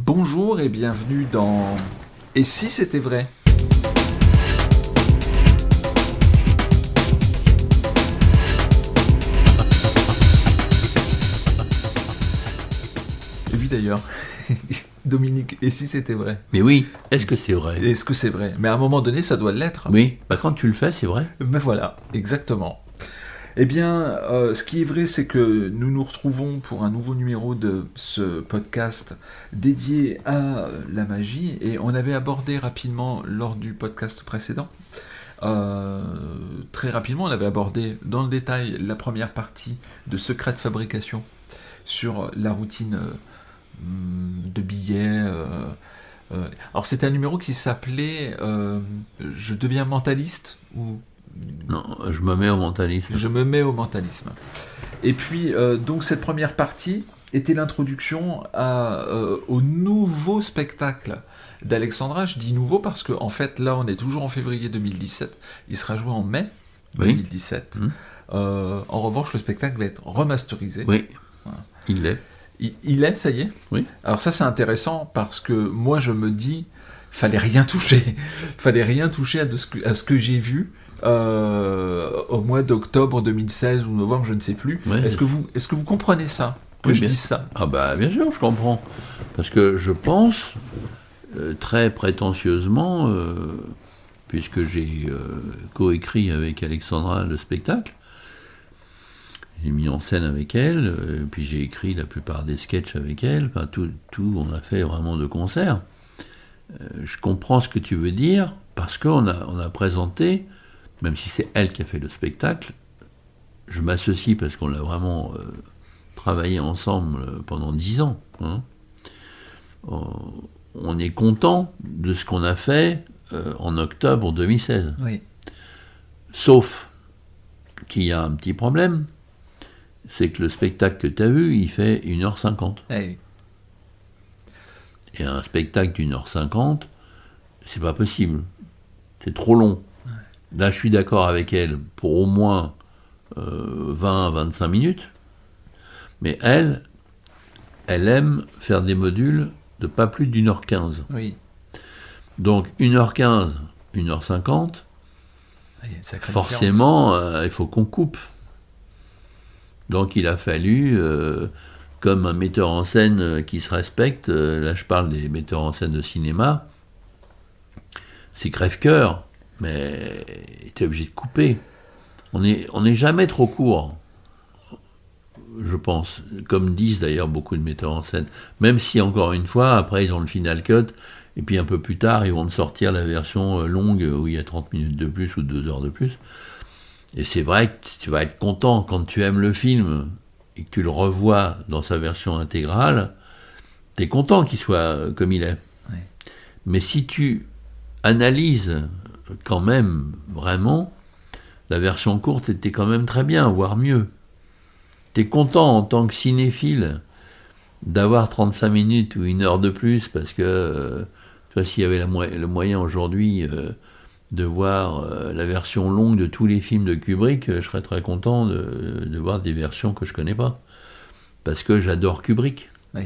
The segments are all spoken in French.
Bonjour et bienvenue dans Et si c'était vrai? Oui d'ailleurs. Dominique, et si c'était vrai? Mais oui, est-ce que c'est vrai? Est-ce que c'est vrai? Mais à un moment donné, ça doit l'être. Oui, bah quand tu le fais, c'est vrai. Mais voilà, exactement. Eh bien, euh, ce qui est vrai, c'est que nous nous retrouvons pour un nouveau numéro de ce podcast dédié à la magie, et on avait abordé rapidement lors du podcast précédent. euh, très rapidement, on avait abordé dans le détail la première partie de Secret de fabrication sur la routine hum, de billets. euh, alors c'était un numéro qui s'appelait Je deviens mentaliste ou Non, je me mets au mentalisme. je me mets au mentalisme. Et puis, euh, donc, cette première partie était l'introduction euh, au nouveau spectacle d'Alexandra. Je dis nouveau parce qu'en en fait, là, on est toujours en février 2017. Il sera joué en mai Oui. 2017. Mhm. Euh, en revanche, le spectacle va être remasterisé. Oui, Voilà. il l'est. Il, il est, ça y est Oui. Alors ça, c'est intéressant parce que moi, je me dis, fallait rien toucher. fallait rien toucher à, de ce que, à ce que j'ai vu euh, au mois d'octobre 2016 ou novembre, je ne sais plus. Est-ce que, vous, est que vous comprenez ça? Que Oui, je bien. dise ça Ah bah bien sûr, je comprends. Parce que je pense, euh, très prétentieusement, euh, puisque j'ai coécrit avec Alexandra le spectacle, j'ai mis en scène avec elle, puis j'ai écrit la plupart des sketchs avec elle, enfin tout, tout on a fait vraiment de concert. Je comprends ce que tu veux dire, parce qu'on a, on a présenté, même si c'est elle qui a fait le spectacle, je m'associe parce qu'on l'a vraiment euh, travaillé ensemble euh, pendant dix ans. hein. Euh, on est content de ce qu'on a fait euh, en octobre 2016. Oui. Sauf qu'il y a un petit problème, c'est que le spectacle que tu as vu, il fait 1h50. Eh, Et un spectacle d'une heure cinquante, c'est pas possible. C'est trop long. Là, je suis d'accord avec elle pour au moins 20-25 minutes. Mais elle, elle aime faire des modules de pas plus d'une heure quinze. oui. Donc 1h15, 1h50, Ah, il forcément, euh, il faut qu'on coupe. Donc il a fallu, euh, comme un metteur en scène euh, qui se respecte, euh, là je parle des metteurs en scène de cinéma, c'est crève-cœur, mais tu es obligé de couper. On n'est on est jamais trop court, je pense, comme disent d'ailleurs beaucoup de metteurs en scène. Même si, encore une fois, après ils ont le final cut, et puis un peu plus tard, ils vont te sortir la version euh, longue où il y a 30 minutes de plus ou 2 heures de plus. Et c'est vrai que tu vas être content quand tu aimes le film et que tu le revois dans sa version intégrale, tu es content qu'il soit comme il est. Ouais. Mais si tu analyses quand même vraiment, la version courte était quand même très bien, voire mieux. Tu es content en tant que cinéphile d'avoir 35 minutes ou une heure de plus parce que euh, tu vois, s'il y avait la mo- le moyen aujourd'hui euh, de voir euh, la version longue de tous les films de Kubrick, euh, je serais très content de, de voir des versions que je connais pas. Parce que j'adore Kubrick. Oui.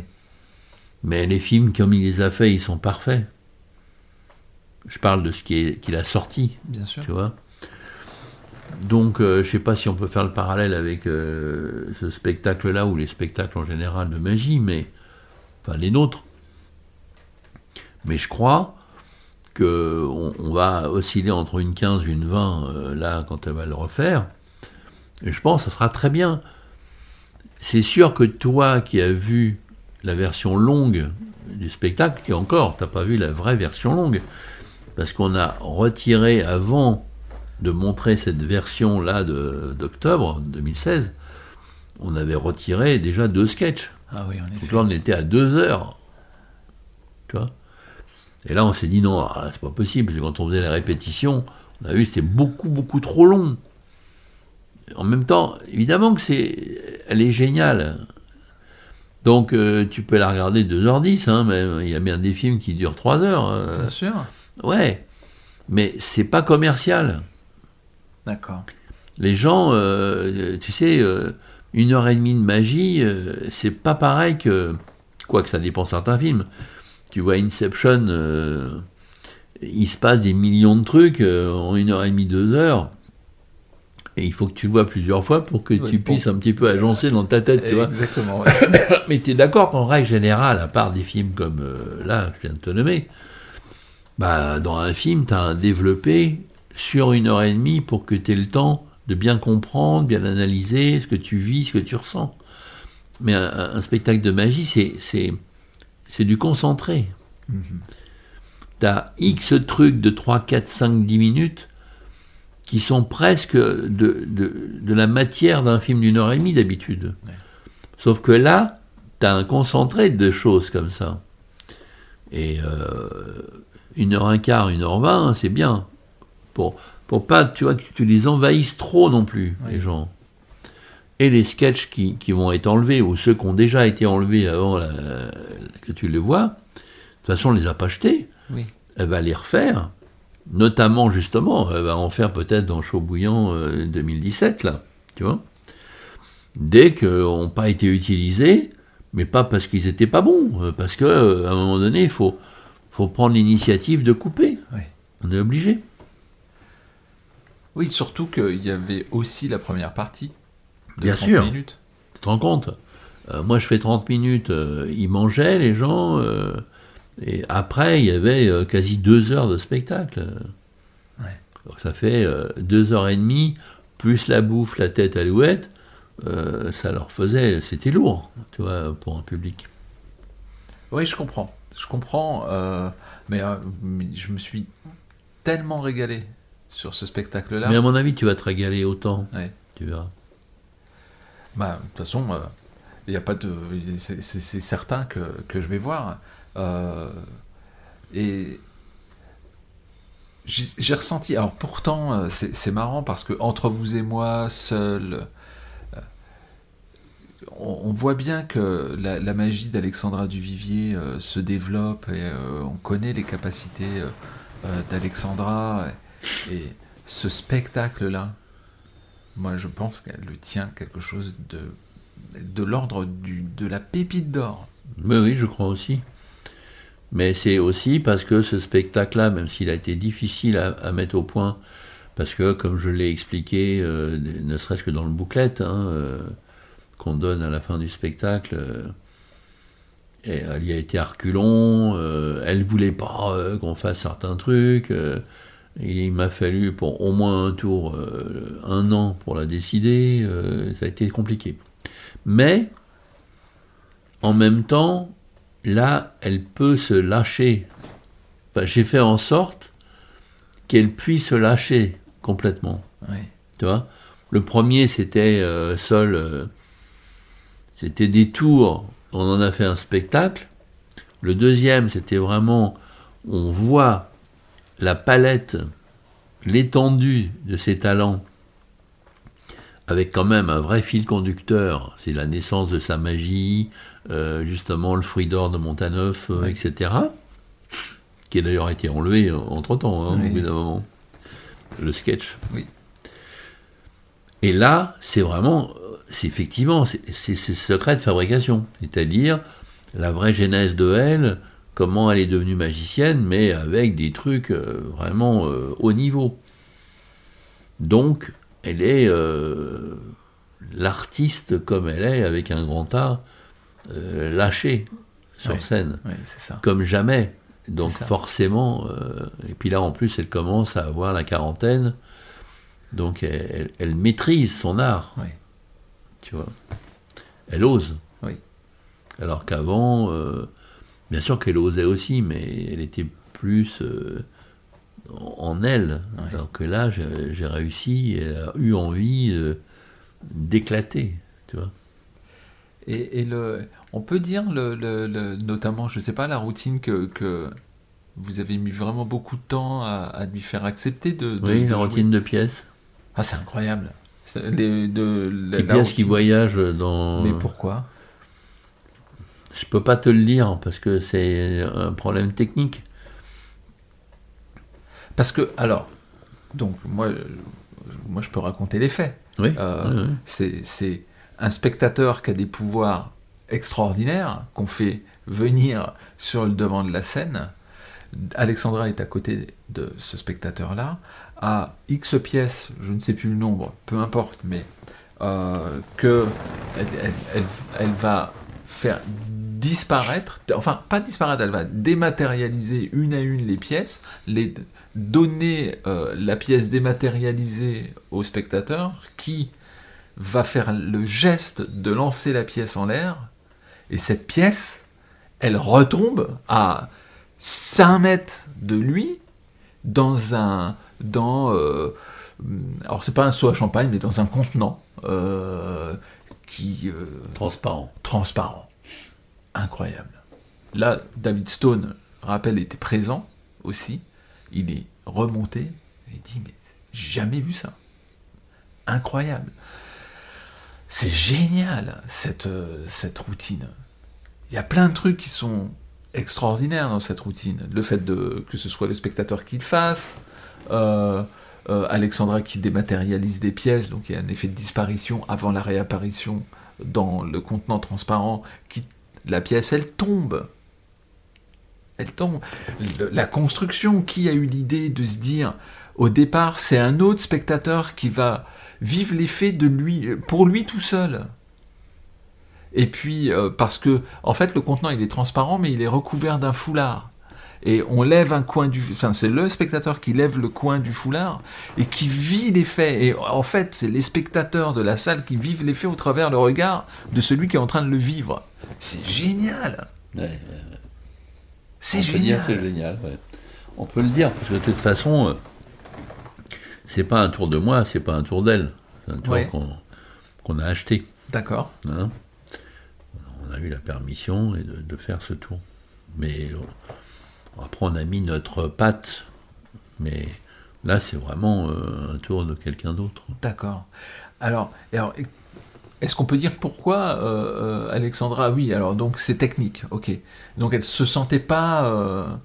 Mais les films, comme il les a faits, ils sont parfaits. Je parle de ce qui est- qu'il a sorti, Bien sûr. tu vois. Donc, euh, je sais pas si on peut faire le parallèle avec euh, ce spectacle-là ou les spectacles en général de magie, mais enfin les nôtres. Mais je crois que on, va osciller entre une 15 et une 20 euh, là quand elle va le refaire. Et je pense que ça sera très bien. C'est sûr que toi qui as vu la version longue du spectacle, et encore, t'as pas vu la vraie version longue, parce qu'on a retiré avant de montrer cette version-là de- d'octobre 2016, on avait retiré déjà deux sketchs. Ah oui, en Donc là, on était à deux heures. Tu vois? Et là, on s'est dit non, là, c'est pas possible, parce que quand on faisait la répétition, on a vu que c'était beaucoup, beaucoup trop long. En même temps, évidemment que c'est, elle est géniale. Donc, euh, tu peux la regarder 2h10, hein, même. Il y a bien des films qui durent 3 heures. euh, Bien sûr. Ouais. Mais c'est pas commercial. D'accord. Les gens, euh, tu sais, euh, une heure et demie de magie, euh, c'est pas pareil que. Quoique ça dépend de certains films. tu vois Inception, il se passe des millions de trucs en une heure et demie, deux heures. Et il faut que tu le vois plusieurs fois pour que Oui, tu puisses un petit peu agencer dans ta tête, tu vois. Exactement. ouais. Mais tu es d'accord qu'en règle générale, à part des films comme là, je viens de te nommer, bah, dans un film, tu as un développé sur une heure et demie pour que tu aies le temps de bien comprendre, bien analyser ce que tu vis, ce que tu ressens. Mais un, un spectacle de magie, c'est, du concentré. Mhm. Tu as X trucs de 3, 4, 5, 10 minutes qui sont presque de, de, de la matière d'un film d'une heure et demie d'habitude. Ouais. Sauf que là, tu as un concentré de choses comme ça. Et euh, une heure un quart, une heure vingt, c'est bien. Pour, pour pas tu vois, que tu les envahisses trop non plus, les gens. Et les sketchs qui, qui vont être enlevés, ou ceux qui ont déjà été enlevés avant la- que tu les vois, de toute façon, on les a pas jetés. Oui. Elle va les refaire. Notamment, justement, elle va en faire peut-être dans Chaud Bouillant euh, 2017, là. Tu vois? Dès qu'ils n'ont pas été utilisés, mais pas parce qu'ils étaient pas bons, euh, parce que euh, un moment donné, il faut, faut prendre l'initiative de couper. Ouais. On est obligé. Oui, surtout qu'il y avait aussi la première partie. De Bien 30 sûr. minutes. Tu te rends compte? Euh, Moi, je fais 30 minutes, euh, ils mangeaient, les gens, euh, et après, il y avait quasi deux heures de spectacle. Ouais. Donc, ça fait deux heures et demie, plus la bouffe, la tête alouette, ça leur faisait, c'était lourd, tu vois, pour un public. Oui, je comprends. Je comprends. euh, mais, euh, je me suis tellement régalé sur ce spectacle-là. Mais à mon avis, tu vas te régaler autant, Ouais. tu verras. Bah, de toute façon, euh, il y a pas de. C'est certain que, que je vais voir. Euh, et j'ai ressenti. Alors pourtant, euh, c'est marrant parce que entre vous et moi, seul, euh, on, voit bien que la, magie d'Alexandra Duvivier euh, se développe et euh, on connaît les capacités euh, d'Alexandra. Et, ce spectacle-là, moi, je pense qu'elle le tient quelque chose de, de l'ordre de la pépite d'or. Mais oui, je crois aussi. Mais c'est aussi parce que ce spectacle-là, même s'il a été difficile à, mettre au point, parce que, comme je l'ai expliqué, ne serait-ce que dans le booklet hein, qu'on donne à la fin du spectacle, euh, et elle y a été à reculons, euh, elle voulait pas euh, qu'on fasse certains trucs, euh, il m'a fallu pour au moins un tour, un an pour la décider, ça a été compliqué. Mais, en même temps, là, elle peut se lâcher. Enfin, J'ai fait en sorte qu'elle puisse se lâcher complètement. Ouais. Tu vois? Le premier, c'était euh, c'était des tours, on en a fait un spectacle. Le deuxième, c'était vraiment, on voit la palette, l'étendue de ses talents, avec quand même un vrai fil conducteur. C'est la naissance de sa magie, euh, justement le fruit d'or de Montaneuf, euh, etc. Qui a d'ailleurs été enlevé entre temps, hein, Oui. au bout d'un moment. Le sketch. Oui. Et là, c'est vraiment, euh, c'est effectivement, c'est ce secret de fabrication. C'est-à-dire la vraie genèse de elle, comment elle est devenue magicienne, mais avec des trucs euh, vraiment euh, haut niveau. Donc, elle est euh, l'artiste comme elle est, avec un grand A, euh, lâché sur scène, ça. comme jamais. Donc forcément, euh, et puis là en plus elle commence à avoir la quarantaine, donc elle, elle- elle maîtrise son art. Tu vois. Elle ose. Oui. Alors qu'avant, euh, bien sûr qu'elle osait aussi, mais elle était plus euh, en elle. Alors que là, j'ai réussi, elle a eu envie euh, d'éclater, tu vois. Et, et le, on peut dire, le, le- le- notamment, je sais pas, la routine que, que vous avez mis vraiment beaucoup de temps à, à lui faire accepter de, de- Oui, de la jouer. routine de pièces. Ah, c'est incroyable. Les, de, la, la pièces qui voyagent dans... Mais pourquoi? Je peux pas te le dire parce que c'est un problème technique. Parce que, alors, donc, moi, moi je peux raconter les faits. Oui. Euh, oui, oui. C'est c'est un spectateur qui a des pouvoirs extraordinaires, qu'on fait venir sur le devant de la scène. Alexandra est à côté de ce spectateur-là, à X pièces, je ne sais plus le nombre, peu importe, mais euh, que elle, va faire disparaître, enfin pas disparaître, elle va dématérialiser une à une les pièces, les donner euh, la pièce dématérialisée au spectateur qui va faire le geste de lancer la pièce en l'air. Et cette pièce, elle retombe à 5 mètres de lui dans un dans euh, alors c'est pas un seau à champagne mais dans un contenant euh, qui euh, transparent. transparent. Incroyable. Là David Stone rappelle était présent aussi. Il est remonté. Il dit mais j'ai jamais vu ça. Incroyable. C'est génial cette cette routine. Il y a plein de trucs qui sont extraordinaires dans cette routine. Le fait de, que ce soit le spectateur qui le fasse, euh, euh, Alexandra qui dématérialise des pièces, donc il y a un effet de disparition avant la réapparition dans le contenant transparent, qui, la pièce elle tombe. Elle tombe. la construction, qui a eu l'idée de se dire, au départ, c'est un autre spectateur qui va vivre l'effet de lui, pour lui tout seul. Et puis, euh, parce que, en fait, le contenant, il est transparent, mais il est recouvert d'un foulard. Et on lève un coin du... Enfin, c'est le spectateur qui lève le coin du foulard et qui vit l'effet. Et en fait, c'est les spectateurs de la salle qui vivent l'effet au travers le regard de celui qui est en train de le vivre. C'est génial C'est génial C'est génial, On peut le dire, parce que de toute façon, euh, c'est pas un tour de moi, c'est pas un tour d'elle. C'est un tour qu'on a acheté. D'accord. Hein? On a eu la permission et de, faire ce tour. Mais euh, après, on a mis notre patte. Mais là, c'est vraiment euh, un tour de quelqu'un d'autre. D'accord. Alors, alors est-ce qu'on peut dire pourquoi euh, Alexandra Oui, alors donc c'est technique, ok. Donc elle se sentait pas.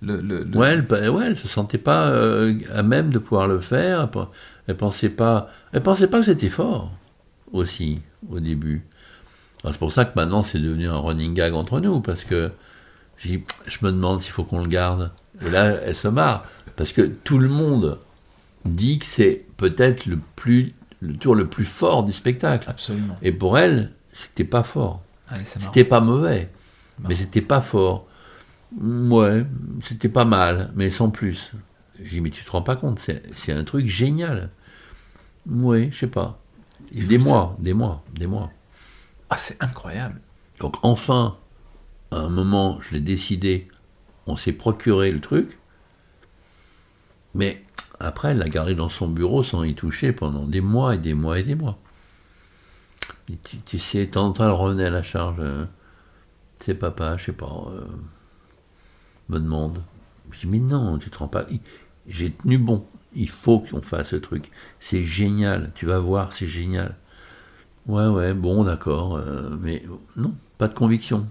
Le, le, Ouais, elle, ouais, elle se sentait pas à même de pouvoir le faire. Elle pensait pas, elle pensait pas que c'était fort aussi au début. C'est pour ça que maintenant c'est devenu un running gag entre nous, parce que je me demande s'il faut qu'on le garde. Et là, elle se marre, parce que tout le monde dit que c'est peut-être le, plus, le tour le plus fort du spectacle. Absolument. Et pour elle, c'était pas fort. c'était pas mauvais, mais c'était pas fort. Ouais, c'était pas mal, mais sans plus. J'ai dit, mais tu te rends pas compte, c'est un truc génial. Oui, je sais pas. Des mois, des mois, des mois. Ah, c'est incroyable. Donc enfin, à un moment, je l'ai décidé, on s'est procuré le truc, mais après, elle l'a gardé dans son bureau sans y toucher pendant des mois et des mois et des mois. tu, sais, temps en temps, elle revenait à la charge. Euh, c'est papa, je sais pas, euh, me demande. Je dis, mais non, tu te rends pas. J'ai tenu bon. Il faut qu'on fasse ce truc. C'est génial. Tu vas voir, c'est génial. Ouais, ouais, bon, d'accord, euh, mais non, pas de conviction.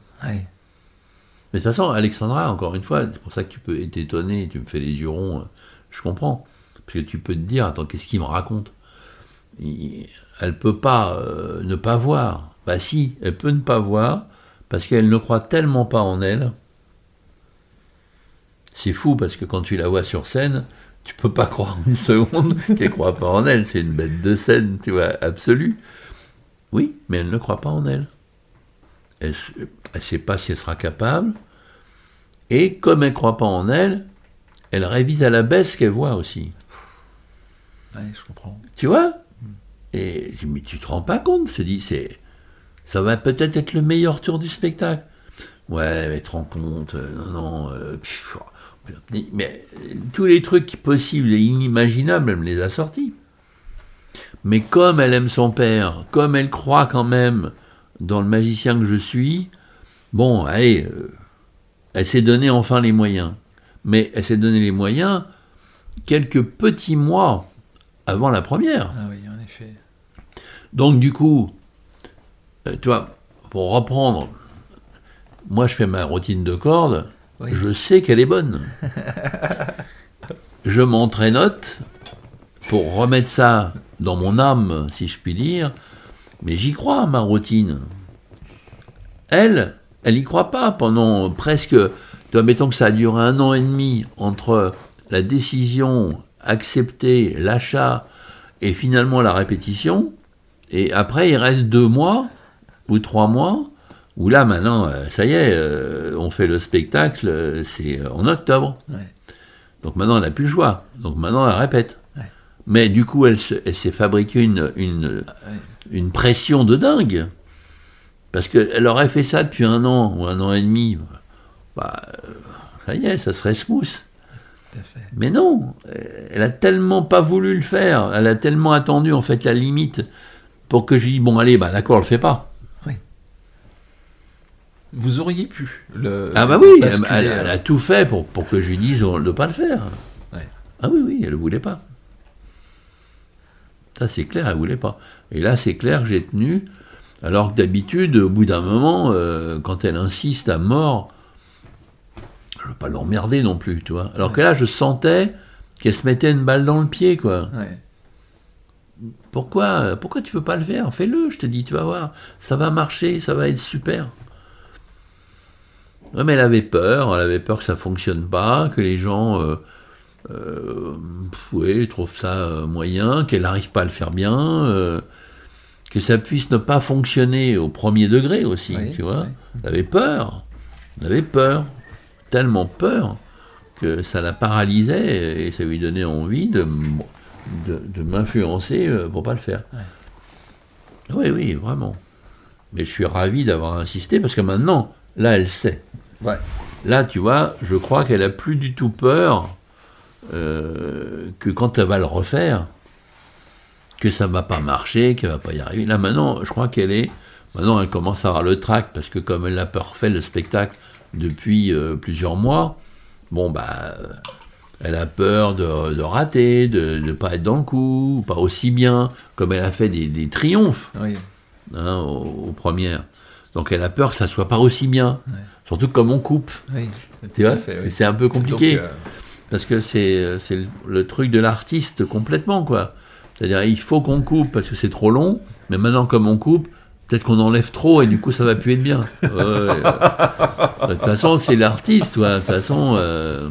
Mais de toute façon, Alexandra, encore une fois, c'est pour ça que tu peux être étonné, tu me fais les yeux ronds, euh, je comprends. Parce que tu peux te dire, attends, qu'est-ce qu'il me raconte? Elle peut pas euh, ne pas voir. Bah si, elle peut ne pas voir, parce qu'elle ne croit tellement pas en elle. C'est fou, parce que quand tu la vois sur scène, tu peux pas croire une seconde qu'elle croit pas en elle. C'est une bête de scène, tu vois, absolue. Oui, mais elle ne croit pas en elle. Elle ne sait pas si elle sera capable. Et comme elle ne croit pas en elle, elle révise à la baisse ce qu'elle voit aussi. Je comprends. Tu vois? Et je dis, mais tu te rends pas compte? Je dis, c'est, ça va peut-être être le meilleur tour du spectacle. Ouais, mais te rends compte, euh, non, non, euh, mais tous les trucs possibles et inimaginables, elle me les a sortis. Mais comme elle aime son père, comme elle croit quand même dans le magicien que je suis, bon, allez, euh, elle s'est donné enfin les moyens. Mais elle s'est donné les moyens quelques petits mois avant la première. Ah oui, en effet. Donc du coup, euh, tu vois, pour reprendre, moi je fais ma routine de corde, je sais qu'elle est bonne. je m'entraînote pour remettre ça dans mon âme, si je puis dire, mais j'y crois à ma routine. Elle, elle y croit pas pendant presque, mettons que ça a duré un an et demi entre la décision acceptée, l'achat et finalement la répétition. Et après, il reste deux mois ou trois mois où là maintenant, euh, ça y est, euh, on fait le spectacle, euh, c'est en octobre. Donc maintenant, elle n'a plus le choix. Donc maintenant, elle répète. Mais du coup, elle, s'est fabriquée une, une, une pression de dingue. Parce qu'elle aurait fait ça depuis un an ou un an et demi. Bah, ça y est, ça serait smooth. Mais non, elle a tellement pas voulu le faire, elle a tellement attendu en fait la limite pour que je lui dise bon allez, bah d'accord, on le fait pas. Oui. Vous auriez pu le. Ah bah oui, elle, a tout fait pour, pour que je lui dise de ne pas le faire. Ah oui, oui, elle ne voulait pas. Ça c'est clair, elle ne voulait pas. Et là c'est clair que j'ai tenu alors que d'habitude, au bout d'un moment, euh, quand elle insiste à mort, je ne veux pas l'emmerder non plus, tu vois. Alors que là, je sentais qu'elle se mettait une balle dans le pied, quoi. Pourquoi Pourquoi tu veux pas le faire? Fais-le, je te dis, tu vas voir. Ça va marcher, ça va être super. mais elle avait peur, elle avait peur que ça fonctionne pas, que les gens euh, euh, trouvent ça moyen, qu'elle n'arrive pas à le faire bien que ça puisse ne pas fonctionner au premier degré aussi, tu vois. Elle avait peur, elle avait peur, tellement peur que ça la paralysait et ça lui donnait envie de, de, m'influencer euh, pour pas le faire. Oui, oui, vraiment. Mais je suis ravi d'avoir insisté parce que maintenant, là, elle sait. Là, tu vois, je crois qu'elle a plus du tout peur euh, que quand elle va le refaire, que ça ne va pas marcher, qu'elle va pas y arriver. Là maintenant, je crois qu'elle est, maintenant elle commence à avoir le trac parce que comme elle a peur fait le spectacle depuis euh, plusieurs mois, bon bah, elle a peur de, rater, de ne pas être dans le coup, pas aussi bien, comme elle a fait des, triomphes hein, aux, premières. Donc elle a peur que ça soit pas aussi bien, surtout comme on coupe. tu vois, c'est un peu compliqué. Euh, parce que c'est le truc de l'artiste complètement, quoi. C'est-à-dire, il faut qu'on coupe parce que c'est trop long, mais maintenant, comme on coupe, peut-être qu'on enlève trop et du coup, ça va plus être bien. de toute façon, c'est l'artiste, De toute façon. Euh,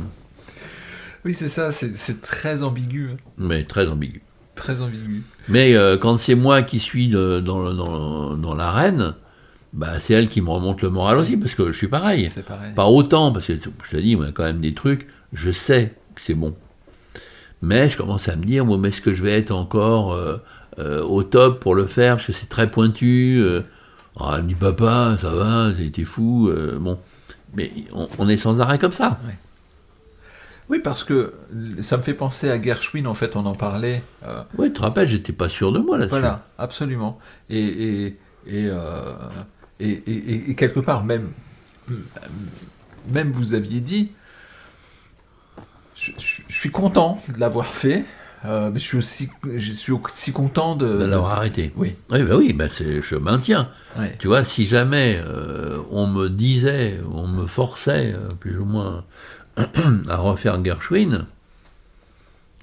oui, c'est ça, c'est très ambigu. Hein. Mais très ambigu. Très ambigu. Mais euh, quand c'est moi qui suis dans, dans, dans l'arène, bah, c'est elle qui me remonte le moral aussi, parce que je suis pareil. pareil. Pas autant, parce que je te dis, il y a quand même des trucs, je sais que c'est bon. Mais je commence à me dire, bon, mais est-ce que je vais être encore euh, euh, au top pour le faire? Parce que c'est très pointu. Euh. Ah, elle me dit, papa, ça va, t'es fou. bon. Mais on, est sans arrêt comme ça. Oui, parce que ça me fait penser à Gershwin, en fait, on en parlait. Oui, tu te rappelles, j'étais pas sûr de moi là-dessus. Voilà, absolument. Et, et, et, quelque part, même, même vous aviez dit, je, suis content de l'avoir fait. Euh, mais je suis aussi, je suis aussi content de, de l'avoir arrêté. Oui. Oui, bah oui, bah je maintiens. Tu vois, si jamais euh, on me disait, on me forçait euh, plus ou moins à refaire Gershwin,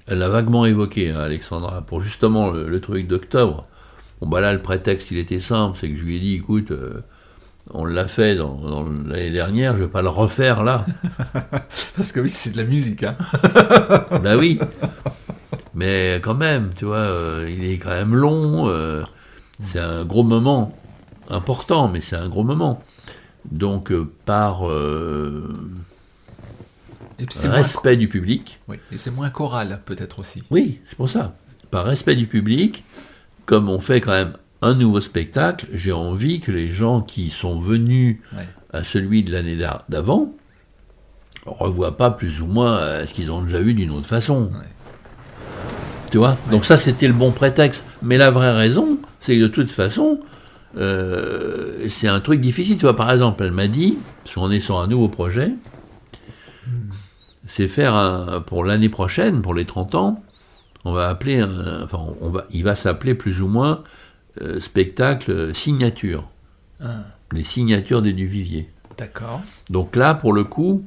elle l'a vaguement évoqué, hein, Alexandra, pour justement le, truc d'octobre. Bon, bah là, le prétexte, il était simple, c'est que je lui ai dit, écoute, on l'a fait dans, l'année dernière, je ne vais pas le refaire là. Parce que oui, c'est de la musique. Hein. ben oui. Mais quand même, tu vois, euh, il est quand même long. Euh, c'est un gros moment. Important, mais c'est un gros moment. Donc, euh, par respect du public. Oui, et c'est moins choral, peut-être aussi. Oui, c'est pour ça. Par respect du public, comme on fait quand même un nouveau spectacle, j'ai envie que les gens qui sont venus à celui de l'année d'avant revoient pas plus ou moins euh, ce qu'ils ont déjà vu d'une autre façon. Tu vois? Donc ça, c'était le bon prétexte. Mais la vraie raison, c'est que de toute façon, euh, c'est un truc difficile. Tu vois, par exemple, elle m'a dit, parce qu'on est sur un nouveau projet, c'est faire un, pour l'année prochaine, pour les 30 ans, on va appeler, enfin, on va, il va s'appeler plus ou moins euh, spectacle signature. Ah. Les signatures des Duvivier. D'accord. Donc là, pour le coup,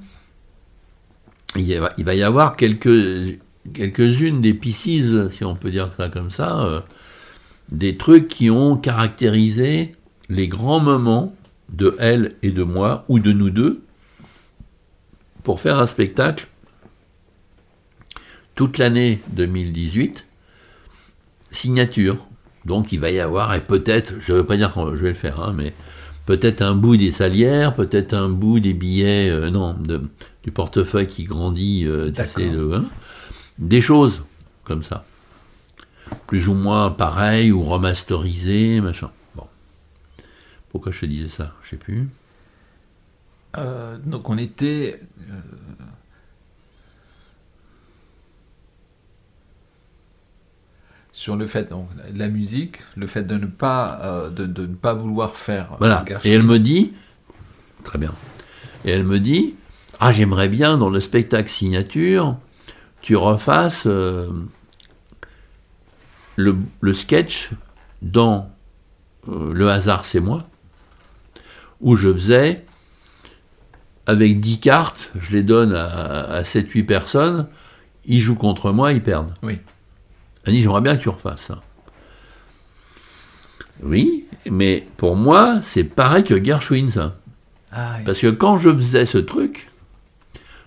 il, va, il va y avoir quelques, quelques-unes des pieces, si on peut dire ça comme ça, euh, des trucs qui ont caractérisé les grands moments de elle et de moi, ou de nous deux, pour faire un spectacle toute l'année 2018, signature. Donc il va y avoir, et peut-être, je ne veux pas dire que je vais le faire, hein, mais peut-être un bout des salières, peut-être un bout des billets, euh, non, du portefeuille qui grandit, euh, de, hein, des choses comme ça. Plus ou moins pareil ou remasterisé, machin. Bon. Pourquoi je te disais ça? Je sais plus. Euh, donc on était. Sur le fait, donc, la musique, le fait de ne pas, euh, de, ne pas vouloir faire. Voilà. Et elle me dit, très bien. Et elle me dit, ah j'aimerais bien dans le spectacle signature, tu refasses le, sketch dans Le hasard c'est moi, où je faisais avec 10 cartes, je les donne à, 7-8 personnes, ils jouent contre moi, ils perdent. Oui. J'aimerais bien que tu refasses ça. Oui, mais pour moi, c'est pareil que Gershwin, ça. Ah, parce que quand je faisais ce truc,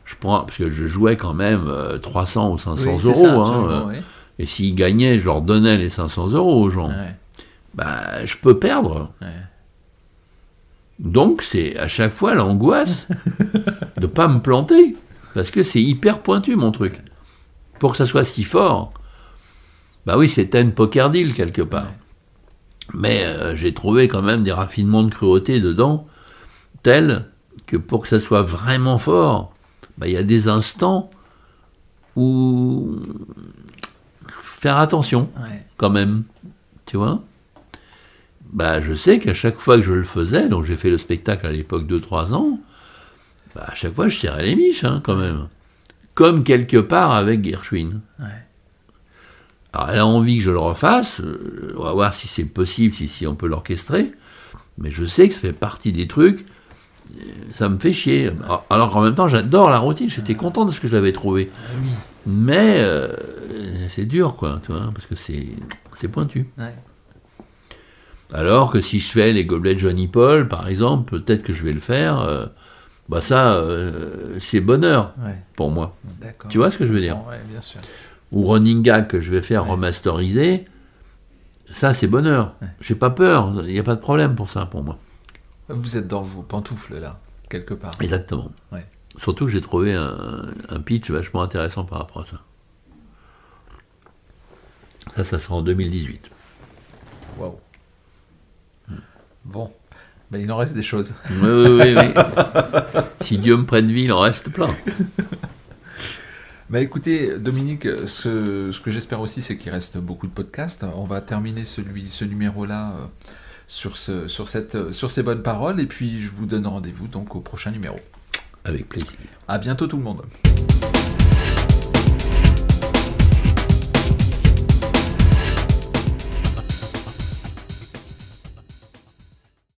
je prends, parce que je jouais quand même 300 euh, ou 500 euros, hein, euh, et s'ils gagnaient, je leur donnais les 500 euros aux gens. Bah, je peux perdre. Donc c'est à chaque fois l'angoisse de pas me planter, parce que c'est hyper pointu mon truc. Pour que ça soit si fort, bah oui, c'est un poker deal quelque part. Mais euh, j'ai trouvé quand même des raffinements de cruauté dedans, tels que pour que ça soit vraiment fort, bah, il y a des instants où faire attention quand même, tu vois bah, je sais qu'à chaque fois que je le faisais, donc j'ai fait le spectacle à l'époque de 3 ans, bah, à chaque fois je tirais les miches hein, quand même. Comme quelque part avec Gershwin. Alors elle a envie que je le refasse, euh, on va voir si c'est possible, si, si on peut l'orchestrer, mais je sais que ça fait partie des trucs, euh, ça me fait chier. Alors qu'en même temps j'adore la routine, j'étais content de ce que j'avais trouvé. Ah mais euh, c'est dur quoi, tu vois, parce que c'est pointu. Alors que si je fais les gobelets de Johnny Paul, par exemple, peut-être que je vais le faire. Euh, bah ça, euh, c'est bonheur pour moi. Tu vois ce que je veux dire? Bien sûr. Ou Running Gag que je vais faire remasteriser, ça c'est bonheur. J'ai pas peur, il n'y a pas de problème pour ça pour moi. Vous êtes dans vos pantoufles là, quelque part. Exactement. Surtout que j'ai trouvé un, un, pitch vachement intéressant par rapport à ça. Ça, ça sera en 2018. Waouh. Bon, ben, il en reste des choses. Oui, oui, oui. si Dieu me prête vie, il en reste plein. Bah écoutez, Dominique, ce, que j'espère aussi, c'est qu'il reste beaucoup de podcasts. On va terminer celui, ce numéro-là euh, sur, ce, sur, cette, sur ces bonnes paroles, et puis je vous donne rendez-vous donc au prochain numéro. Avec plaisir. À bientôt tout le monde.